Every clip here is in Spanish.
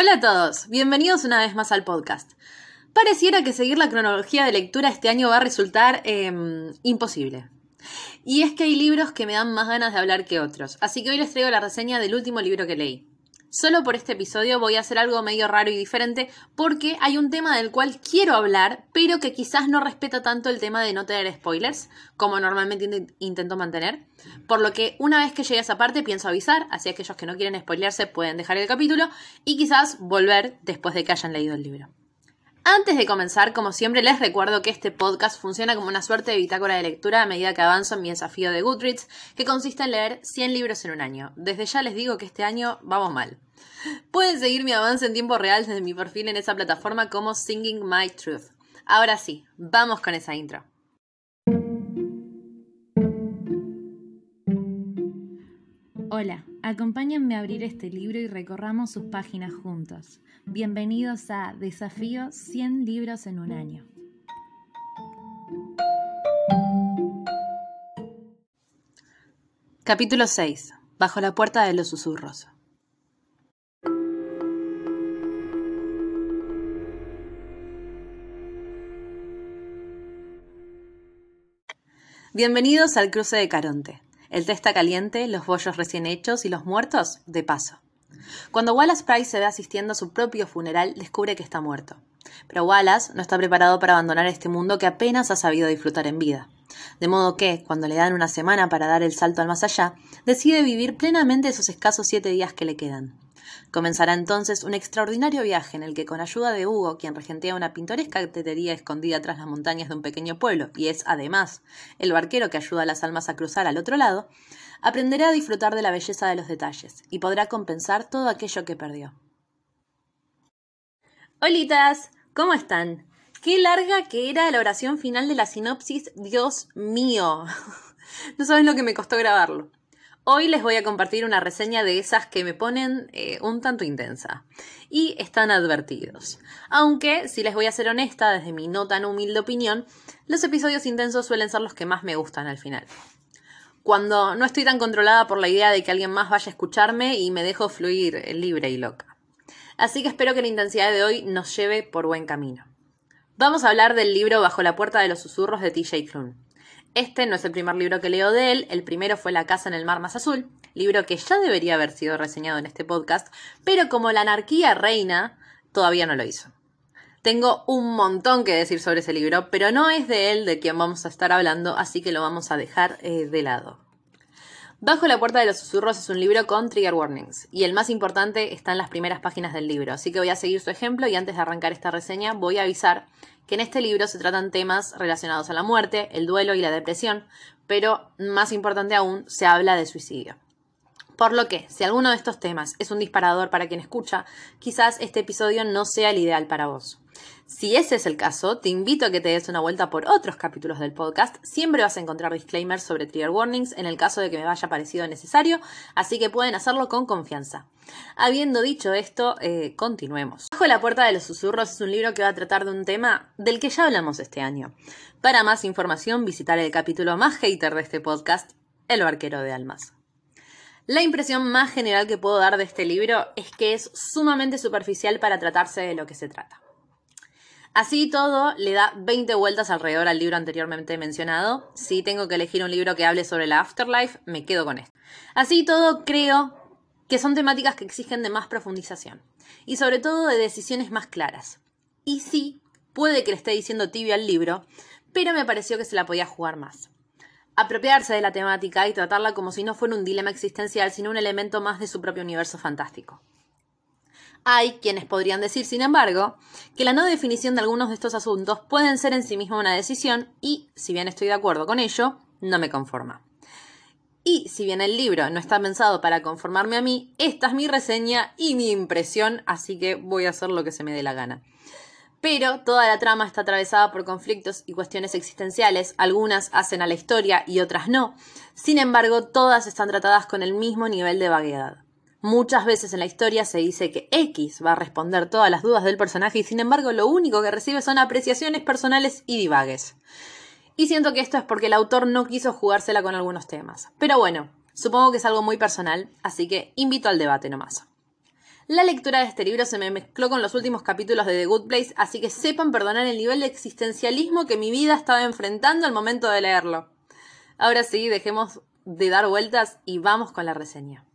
Hola a todos, bienvenidos una vez más al podcast. Pareciera que seguir la cronología de lectura este año va a resultar em, imposible. Y es que hay libros que me dan más ganas de hablar que otros, así que hoy les traigo la reseña del último libro que leí. Solo por este episodio voy a hacer algo medio raro y diferente porque hay un tema del cual quiero hablar, pero que quizás no respeta tanto el tema de no tener spoilers, como normalmente intento mantener. Por lo que una vez que llegue a esa parte pienso avisar, así aquellos que no quieren spoilearse pueden dejar el capítulo y quizás volver después de que hayan leído el libro. Antes de comenzar, como siempre, les recuerdo que este podcast funciona como una suerte de bitácora de lectura a medida que avanzo en mi desafío de Goodreads, que consiste en leer 100 libros en un año. Desde ya les digo que este año vamos mal. Pueden seguir mi avance en tiempo real desde mi perfil en esa plataforma como Singing My Truth. Ahora sí, vamos con esa intro. Hola, acompáñenme a abrir este libro y recorramos sus páginas juntos. Bienvenidos a Desafío 100 libros en un año. Capítulo 6. Bajo la puerta de los susurros. Bienvenidos al cruce de Caronte. El té está caliente, los bollos recién hechos y los muertos de paso. Cuando Wallace Price se ve asistiendo a su propio funeral, descubre que está muerto. Pero Wallace no está preparado para abandonar este mundo que apenas ha sabido disfrutar en vida. De modo que, cuando le dan una semana para dar el salto al más allá, decide vivir plenamente esos escasos siete días que le quedan. Comenzará entonces un extraordinario viaje en el que, con ayuda de Hugo, quien regentea una pintoresca tetería escondida tras las montañas de un pequeño pueblo, y es, además, el barquero que ayuda a las almas a cruzar al otro lado, aprenderá a disfrutar de la belleza de los detalles y podrá compensar todo aquello que perdió. Holitas, ¿cómo están? Qué larga que era la oración final de la sinopsis, Dios mío. no saben lo que me costó grabarlo. Hoy les voy a compartir una reseña de esas que me ponen eh, un tanto intensa. Y están advertidos. Aunque, si les voy a ser honesta, desde mi no tan humilde opinión, los episodios intensos suelen ser los que más me gustan al final cuando no estoy tan controlada por la idea de que alguien más vaya a escucharme y me dejo fluir libre y loca. Así que espero que la intensidad de hoy nos lleve por buen camino. Vamos a hablar del libro Bajo la puerta de los susurros de TJ Klune. Este no es el primer libro que leo de él, el primero fue La casa en el mar más azul, libro que ya debería haber sido reseñado en este podcast, pero como la anarquía reina, todavía no lo hizo. Tengo un montón que decir sobre ese libro, pero no es de él de quien vamos a estar hablando, así que lo vamos a dejar eh, de lado. Bajo la puerta de los susurros es un libro con trigger warnings, y el más importante está en las primeras páginas del libro, así que voy a seguir su ejemplo y antes de arrancar esta reseña voy a avisar que en este libro se tratan temas relacionados a la muerte, el duelo y la depresión, pero más importante aún, se habla de suicidio. Por lo que, si alguno de estos temas es un disparador para quien escucha, quizás este episodio no sea el ideal para vos. Si ese es el caso, te invito a que te des una vuelta por otros capítulos del podcast. Siempre vas a encontrar disclaimers sobre trigger warnings en el caso de que me vaya parecido necesario, así que pueden hacerlo con confianza. Habiendo dicho esto, eh, continuemos. Bajo la puerta de los susurros es un libro que va a tratar de un tema del que ya hablamos este año. Para más información, visitar el capítulo más hater de este podcast, El barquero de almas. La impresión más general que puedo dar de este libro es que es sumamente superficial para tratarse de lo que se trata. Así todo, le da 20 vueltas alrededor al libro anteriormente mencionado. Si tengo que elegir un libro que hable sobre la afterlife, me quedo con esto. Así todo, creo que son temáticas que exigen de más profundización y sobre todo de decisiones más claras. Y sí, puede que le esté diciendo tibio al libro, pero me pareció que se la podía jugar más apropiarse de la temática y tratarla como si no fuera un dilema existencial, sino un elemento más de su propio universo fantástico. Hay quienes podrían decir, sin embargo, que la no definición de algunos de estos asuntos pueden ser en sí misma una decisión y, si bien estoy de acuerdo con ello, no me conforma. Y si bien el libro no está pensado para conformarme a mí, esta es mi reseña y mi impresión, así que voy a hacer lo que se me dé la gana. Pero toda la trama está atravesada por conflictos y cuestiones existenciales, algunas hacen a la historia y otras no. Sin embargo, todas están tratadas con el mismo nivel de vaguedad. Muchas veces en la historia se dice que X va a responder todas las dudas del personaje y sin embargo lo único que recibe son apreciaciones personales y divagues. Y siento que esto es porque el autor no quiso jugársela con algunos temas. Pero bueno, supongo que es algo muy personal, así que invito al debate nomás. La lectura de este libro se me mezcló con los últimos capítulos de The Good Place, así que sepan perdonar el nivel de existencialismo que mi vida estaba enfrentando al momento de leerlo. Ahora sí, dejemos de dar vueltas y vamos con la reseña.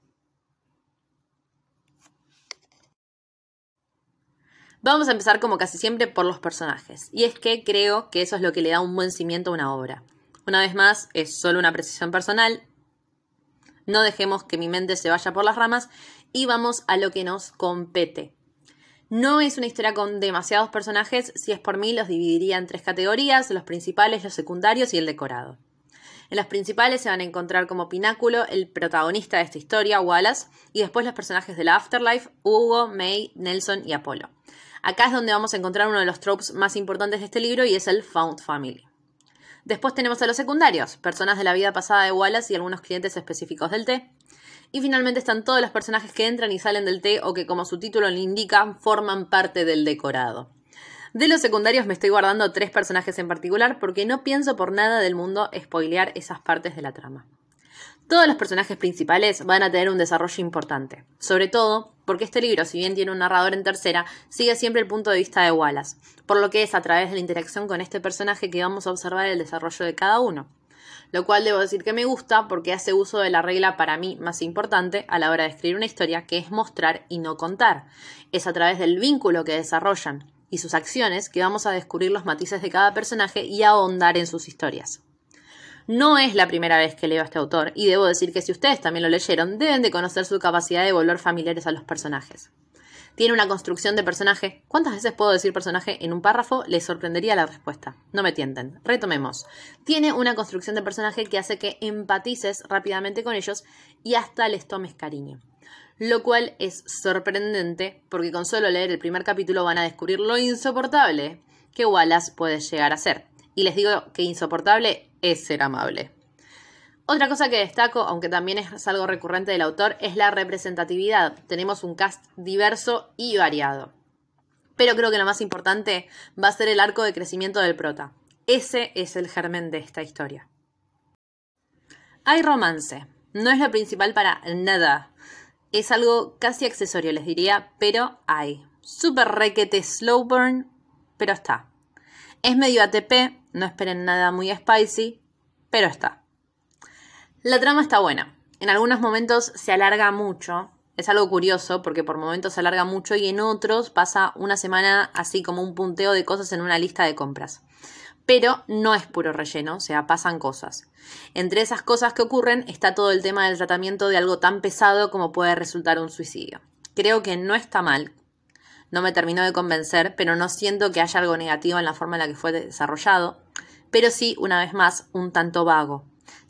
Vamos a empezar como casi siempre por los personajes, y es que creo que eso es lo que le da un buen cimiento a una obra. Una vez más, es solo una precisión personal, no dejemos que mi mente se vaya por las ramas y vamos a lo que nos compete. No es una historia con demasiados personajes, si es por mí los dividiría en tres categorías, los principales, los secundarios y el decorado. En los principales se van a encontrar como pináculo el protagonista de esta historia, Wallace, y después los personajes de la Afterlife, Hugo, May, Nelson y Apolo. Acá es donde vamos a encontrar uno de los tropes más importantes de este libro y es el Found Family. Después tenemos a los secundarios, personas de la vida pasada de Wallace y algunos clientes específicos del té. Y finalmente están todos los personajes que entran y salen del té o que, como su título le indica, forman parte del decorado. De los secundarios me estoy guardando tres personajes en particular porque no pienso por nada del mundo spoilear esas partes de la trama. Todos los personajes principales van a tener un desarrollo importante, sobre todo porque este libro, si bien tiene un narrador en tercera, sigue siempre el punto de vista de Wallace, por lo que es a través de la interacción con este personaje que vamos a observar el desarrollo de cada uno. Lo cual debo decir que me gusta porque hace uso de la regla para mí más importante a la hora de escribir una historia, que es mostrar y no contar. Es a través del vínculo que desarrollan y sus acciones que vamos a descubrir los matices de cada personaje y ahondar en sus historias. No es la primera vez que leo a este autor, y debo decir que si ustedes también lo leyeron, deben de conocer su capacidad de volver familiares a los personajes. Tiene una construcción de personaje. ¿Cuántas veces puedo decir personaje en un párrafo? Les sorprendería la respuesta. No me tienten. Retomemos. Tiene una construcción de personaje que hace que empatices rápidamente con ellos y hasta les tomes cariño. Lo cual es sorprendente porque con solo leer el primer capítulo van a descubrir lo insoportable que Wallace puede llegar a ser. Y les digo que insoportable es ser amable. Otra cosa que destaco, aunque también es algo recurrente del autor, es la representatividad. Tenemos un cast diverso y variado. Pero creo que lo más importante va a ser el arco de crecimiento del prota. Ese es el germen de esta historia. Hay romance. No es lo principal para nada. Es algo casi accesorio, les diría, pero hay. Super requete slow burn, pero está. Es medio ATP, no esperen nada muy spicy, pero está. La trama está buena. En algunos momentos se alarga mucho. Es algo curioso porque por momentos se alarga mucho y en otros pasa una semana así como un punteo de cosas en una lista de compras. Pero no es puro relleno, o sea, pasan cosas. Entre esas cosas que ocurren está todo el tema del tratamiento de algo tan pesado como puede resultar un suicidio. Creo que no está mal, no me terminó de convencer, pero no siento que haya algo negativo en la forma en la que fue desarrollado pero sí, una vez más, un tanto vago.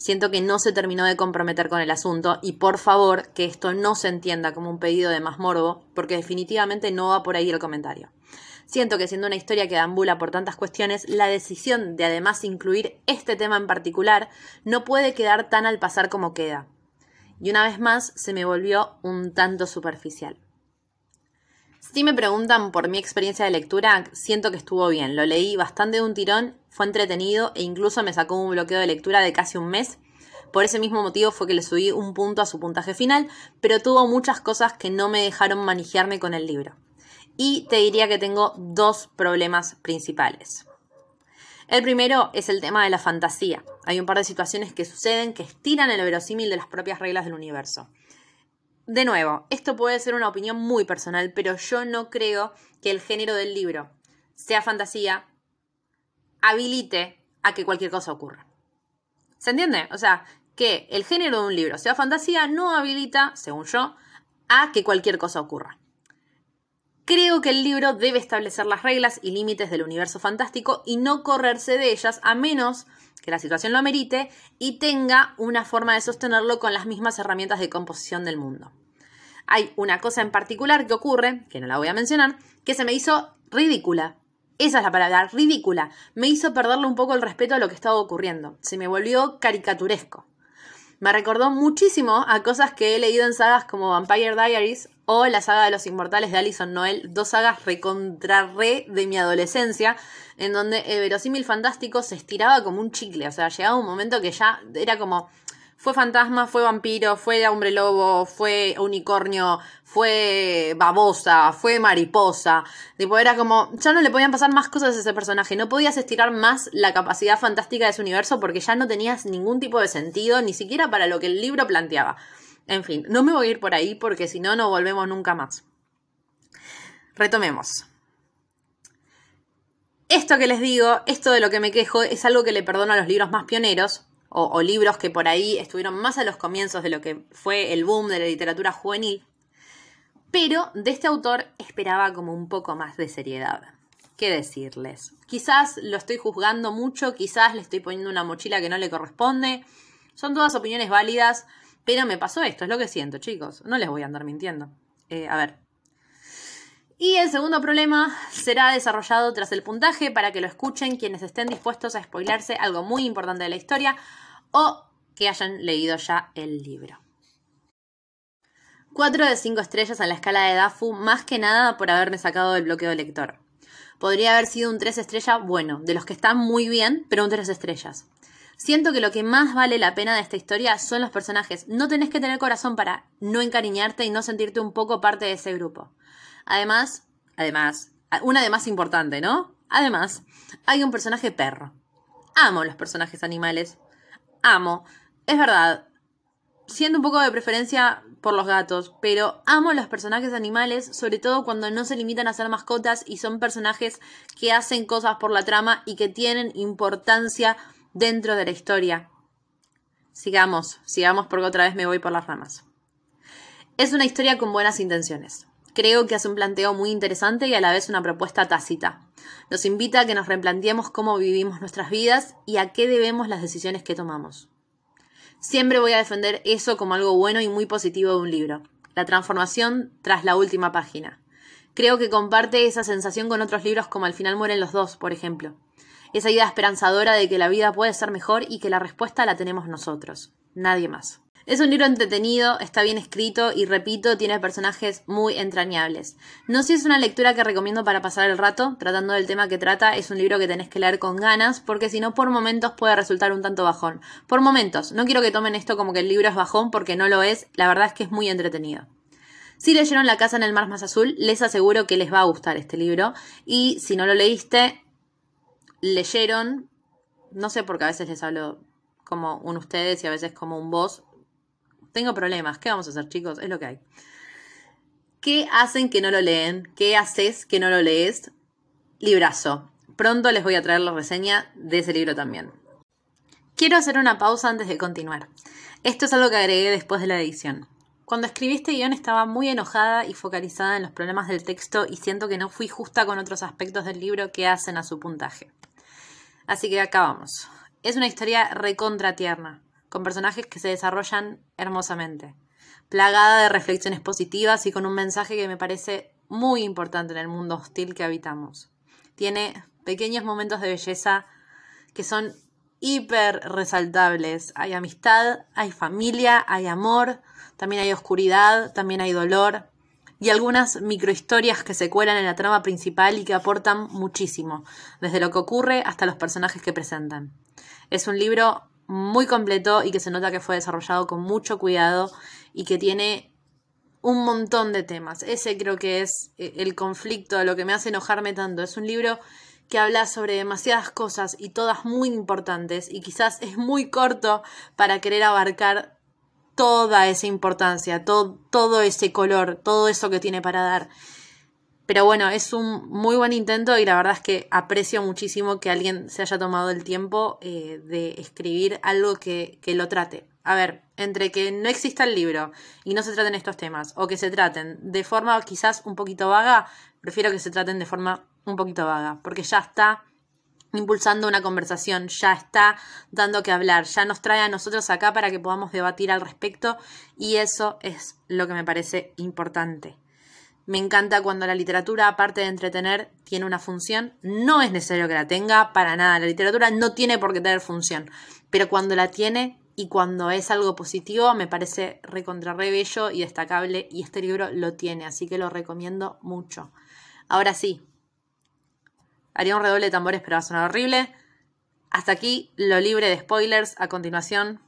Siento que no se terminó de comprometer con el asunto y por favor que esto no se entienda como un pedido de más morbo, porque definitivamente no va por ahí el comentario. Siento que siendo una historia que ambula por tantas cuestiones, la decisión de además incluir este tema en particular no puede quedar tan al pasar como queda. Y una vez más se me volvió un tanto superficial. Si me preguntan por mi experiencia de lectura, siento que estuvo bien. Lo leí bastante de un tirón, fue entretenido e incluso me sacó un bloqueo de lectura de casi un mes. Por ese mismo motivo fue que le subí un punto a su puntaje final, pero tuvo muchas cosas que no me dejaron manejarme con el libro. Y te diría que tengo dos problemas principales. El primero es el tema de la fantasía. Hay un par de situaciones que suceden que estiran el verosímil de las propias reglas del universo. De nuevo, esto puede ser una opinión muy personal, pero yo no creo que el género del libro, sea fantasía, habilite a que cualquier cosa ocurra. ¿Se entiende? O sea, que el género de un libro, sea fantasía, no habilita, según yo, a que cualquier cosa ocurra. Creo que el libro debe establecer las reglas y límites del universo fantástico y no correrse de ellas a menos que la situación lo amerite y tenga una forma de sostenerlo con las mismas herramientas de composición del mundo. Hay una cosa en particular que ocurre, que no la voy a mencionar, que se me hizo ridícula. Esa es la palabra, ridícula. Me hizo perderle un poco el respeto a lo que estaba ocurriendo. Se me volvió caricaturesco. Me recordó muchísimo a cosas que he leído en sagas como Vampire Diaries o la saga de los inmortales de Alison Noel, dos sagas recontra re de mi adolescencia, en donde el verosímil fantástico se estiraba como un chicle, o sea, llegaba un momento que ya era como Fue fantasma, fue vampiro, fue hombre lobo, fue unicornio, fue babosa, fue mariposa. Tipo, era como, ya no le podían pasar más cosas a ese personaje. No podías estirar más la capacidad fantástica de ese universo porque ya no tenías ningún tipo de sentido, ni siquiera para lo que el libro planteaba. En fin, no me voy a ir por ahí porque si no, no volvemos nunca más. Retomemos. Esto que les digo, esto de lo que me quejo, es algo que le perdono a los libros más pioneros, o, libros que por ahí estuvieron más a los comienzos de lo que fue el boom de la literatura juvenil, pero de este autor esperaba como un poco más de seriedad. ¿Qué decirles? Quizás lo estoy juzgando mucho, quizás le estoy poniendo una mochila que no le corresponde. Son todas opiniones válidas, pero me pasó esto, es lo que siento, chicos. No les voy a andar mintiendo. Eh, a ver. Y el segundo problema será desarrollado tras el puntaje para que lo escuchen quienes estén dispuestos a spoilarse algo muy importante de la historia o que hayan leído ya el libro. 4 de 5 estrellas a la escala de DAFU, más que nada por haberme sacado del bloqueo lector. Podría haber sido un 3 estrellas, bueno, de los que están muy bien, pero un 3 estrellas. Siento que lo que más vale la pena de esta historia son los personajes. No tenés que tener corazón para no encariñarte y no sentirte un poco parte de ese grupo. Además, además, una de más importante, ¿no? Además, hay un personaje perro. Amo los personajes animales, amo. Es verdad, siendo un poco de preferencia por los gatos, pero amo los personajes animales, sobre todo cuando no se limitan a ser mascotas y son personajes que hacen cosas por la trama y que tienen importancia dentro de la historia. Sigamos, sigamos porque otra vez me voy por las ramas. Es una historia con buenas intenciones. Creo que hace un planteo muy interesante y a la vez una propuesta tácita. Nos invita a que nos replanteemos cómo vivimos nuestras vidas y a qué debemos las decisiones que tomamos. Siempre voy a defender eso como algo bueno y muy positivo de un libro, la transformación tras la última página. Creo que comparte esa sensación con otros libros como Al final mueren los dos, por ejemplo. Esa idea esperanzadora de que la vida puede ser mejor y que la respuesta la tenemos nosotros, nadie más. Es un libro entretenido, está bien escrito y repito, tiene personajes muy entrañables. No sé si es una lectura que recomiendo para pasar el rato, tratando del tema que trata, es un libro que tenés que leer con ganas, porque si no, por momentos puede resultar un tanto bajón. Por momentos, no quiero que tomen esto como que el libro es bajón, porque no lo es, la verdad es que es muy entretenido. Si leyeron La casa en el mar más azul, les aseguro que les va a gustar este libro, y si no lo leíste, leyeron, no sé por qué a veces les hablo como un ustedes y a veces como un vos, tengo problemas. ¿Qué vamos a hacer, chicos? Es lo que hay. ¿Qué hacen que no lo leen? ¿Qué haces que no lo lees? Librazo. Pronto les voy a traer la reseña de ese libro también. Quiero hacer una pausa antes de continuar. Esto es algo que agregué después de la edición. Cuando escribí este guion estaba muy enojada y focalizada en los problemas del texto y siento que no fui justa con otros aspectos del libro que hacen a su puntaje. Así que acá vamos. Es una historia recontra tierna con personajes que se desarrollan hermosamente, plagada de reflexiones positivas y con un mensaje que me parece muy importante en el mundo hostil que habitamos. Tiene pequeños momentos de belleza que son hiper resaltables. Hay amistad, hay familia, hay amor, también hay oscuridad, también hay dolor y algunas microhistorias que se cuelan en la trama principal y que aportan muchísimo, desde lo que ocurre hasta los personajes que presentan. Es un libro muy completo y que se nota que fue desarrollado con mucho cuidado y que tiene un montón de temas. Ese creo que es eh, el conflicto, lo que me hace enojarme tanto. Es un libro que habla sobre demasiadas cosas y todas muy importantes y quizás es muy corto para querer abarcar toda esa importancia, todo, todo ese color, todo eso que tiene para dar. Pero bueno, es un muy buen intento y la verdad es que aprecio muchísimo que alguien se haya tomado el tiempo eh, de escribir algo que, que lo trate. A ver, entre que no exista el libro y no se traten estos temas, o que se traten de forma quizás un poquito vaga, prefiero que se traten de forma un poquito vaga, porque ya está impulsando una conversación, ya está dando que hablar, ya nos trae a nosotros acá para que podamos debatir al respecto y eso es lo que me parece importante. Me encanta cuando la literatura, aparte de entretener, tiene una función. No es necesario que la tenga para nada. La literatura no tiene por qué tener función. Pero cuando la tiene y cuando es algo positivo, me parece recontra re bello y destacable. Y este libro lo tiene, así que lo recomiendo mucho. Ahora sí, haría un redoble de tambores, pero va a sonar horrible. Hasta aquí lo libre de spoilers. A continuación,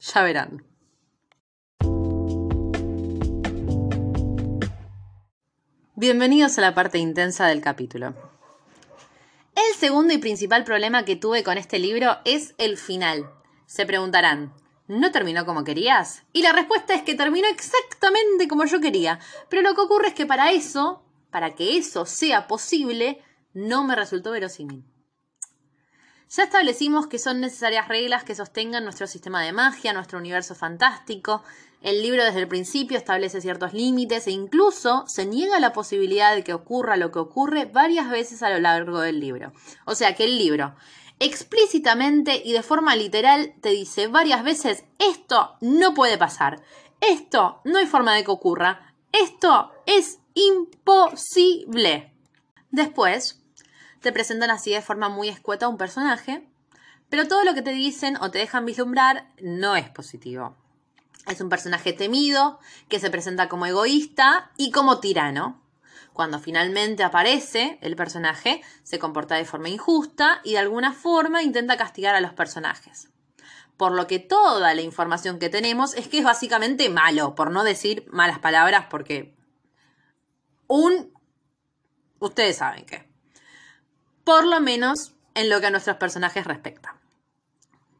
Ya verán. Bienvenidos a la parte intensa del capítulo. El segundo y principal problema que tuve con este libro es el final. Se preguntarán, ¿no terminó como querías? Y la respuesta es que terminó exactamente como yo quería. Pero lo que ocurre es que para eso, para que eso sea posible, no me resultó verosímil. Ya establecimos que son necesarias reglas que sostengan nuestro sistema de magia, nuestro universo fantástico. El libro desde el principio establece ciertos límites e incluso se niega la posibilidad de que ocurra lo que ocurre varias veces a lo largo del libro. O sea que el libro explícitamente y de forma literal te dice varias veces esto no puede pasar, esto no hay forma de que ocurra, esto es imposible. Después, te presentan así de forma muy escueta un personaje, pero todo lo que te dicen o te dejan vislumbrar no es positivo. Es un personaje temido, que se presenta como egoísta y como tirano. Cuando finalmente aparece el personaje, se comporta de forma injusta y de alguna forma intenta castigar a los personajes. Por lo que toda la información que tenemos es que es básicamente malo, por no decir malas palabras, porque un... Ustedes saben qué por lo menos en lo que a nuestros personajes respecta.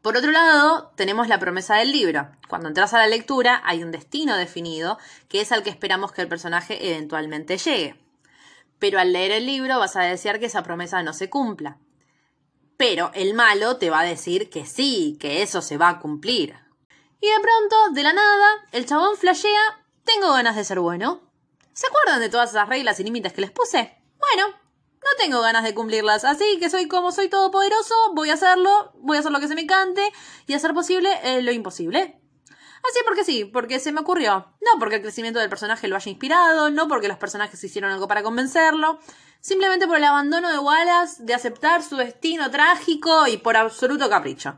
Por otro lado, tenemos la promesa del libro. Cuando entras a la lectura hay un destino definido que es al que esperamos que el personaje eventualmente llegue. Pero al leer el libro vas a desear que esa promesa no se cumpla. Pero el malo te va a decir que sí, que eso se va a cumplir. Y de pronto, de la nada, el chabón flashea, tengo ganas de ser bueno. ¿Se acuerdan de todas esas reglas y límites que les puse? Bueno, no tengo ganas de cumplirlas. Así que soy como soy todopoderoso, voy a hacerlo, voy a hacer lo que se me cante y hacer posible eh, lo imposible. Así porque sí, porque se me ocurrió. No porque el crecimiento del personaje lo haya inspirado, no porque los personajes hicieron algo para convencerlo, simplemente por el abandono de Wallace de aceptar su destino trágico y por absoluto capricho.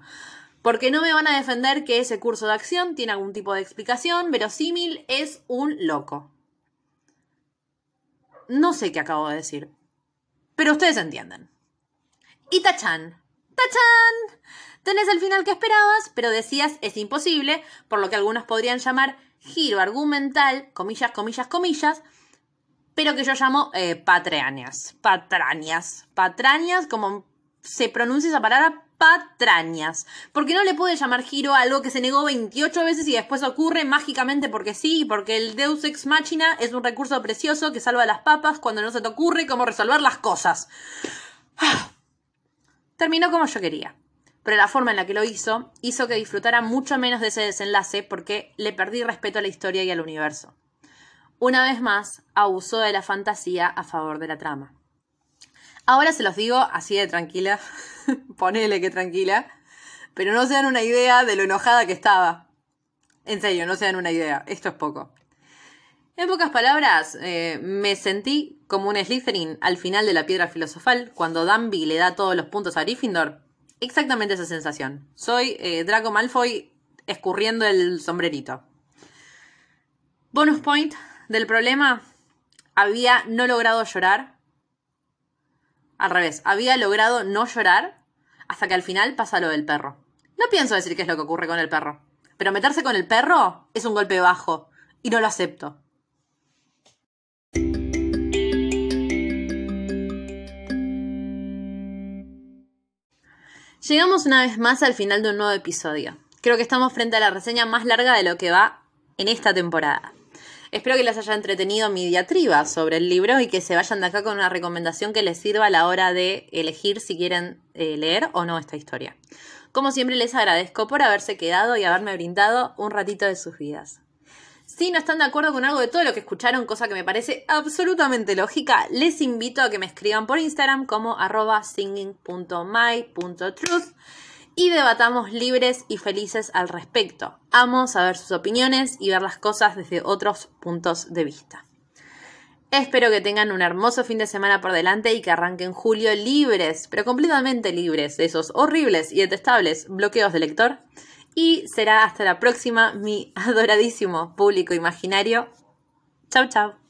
Porque no me van a defender que ese curso de acción tiene algún tipo de explicación, verosímil es un loco. No sé qué acabo de decir. Pero ustedes entienden. Y Tachan. ¡Tachan! Tenés el final que esperabas, pero decías es imposible, por lo que algunos podrían llamar giro argumental, comillas, comillas, comillas, pero que yo llamo eh, patrañas. Patrañas. Patrañas, como se pronuncia esa palabra, patrañas. Porque no le puede llamar giro a algo que se negó 28 veces y después ocurre mágicamente porque sí, porque el Deus Ex Machina es un recurso precioso que salva las papas cuando no se te ocurre cómo resolver las cosas. Terminó como yo quería. Pero la forma en la que lo hizo hizo que disfrutara mucho menos de ese desenlace porque le perdí respeto a la historia y al universo. Una vez más, abusó de la fantasía a favor de la trama. Ahora se los digo así de tranquila, ponele que tranquila, pero no se dan una idea de lo enojada que estaba. En serio, no se dan una idea, esto es poco. En pocas palabras, eh, me sentí como un Slytherin al final de la piedra filosofal, cuando Danby le da todos los puntos a Gryffindor. Exactamente esa sensación. Soy eh, Draco Malfoy escurriendo el sombrerito. Bonus point del problema. Había no logrado llorar al revés, había logrado no llorar hasta que al final pasa lo del perro. No pienso decir qué es lo que ocurre con el perro, pero meterse con el perro es un golpe bajo y no lo acepto. Llegamos una vez más al final de un nuevo episodio. Creo que estamos frente a la reseña más larga de lo que va en esta temporada. Espero que les haya entretenido mi diatriba sobre el libro y que se vayan de acá con una recomendación que les sirva a la hora de elegir si quieren eh, leer o no esta historia. Como siempre les agradezco por haberse quedado y haberme brindado un ratito de sus vidas. Si no están de acuerdo con algo de todo lo que escucharon, cosa que me parece absolutamente lógica, les invito a que me escriban por Instagram como arroba singing.my.truth y debatamos libres y felices al respecto. Amo saber sus opiniones y ver las cosas desde otros puntos de vista. Espero que tengan un hermoso fin de semana por delante y que arranquen julio libres, pero completamente libres de esos horribles y detestables bloqueos de lector. Y será hasta la próxima, mi adoradísimo público imaginario. Chau, chau.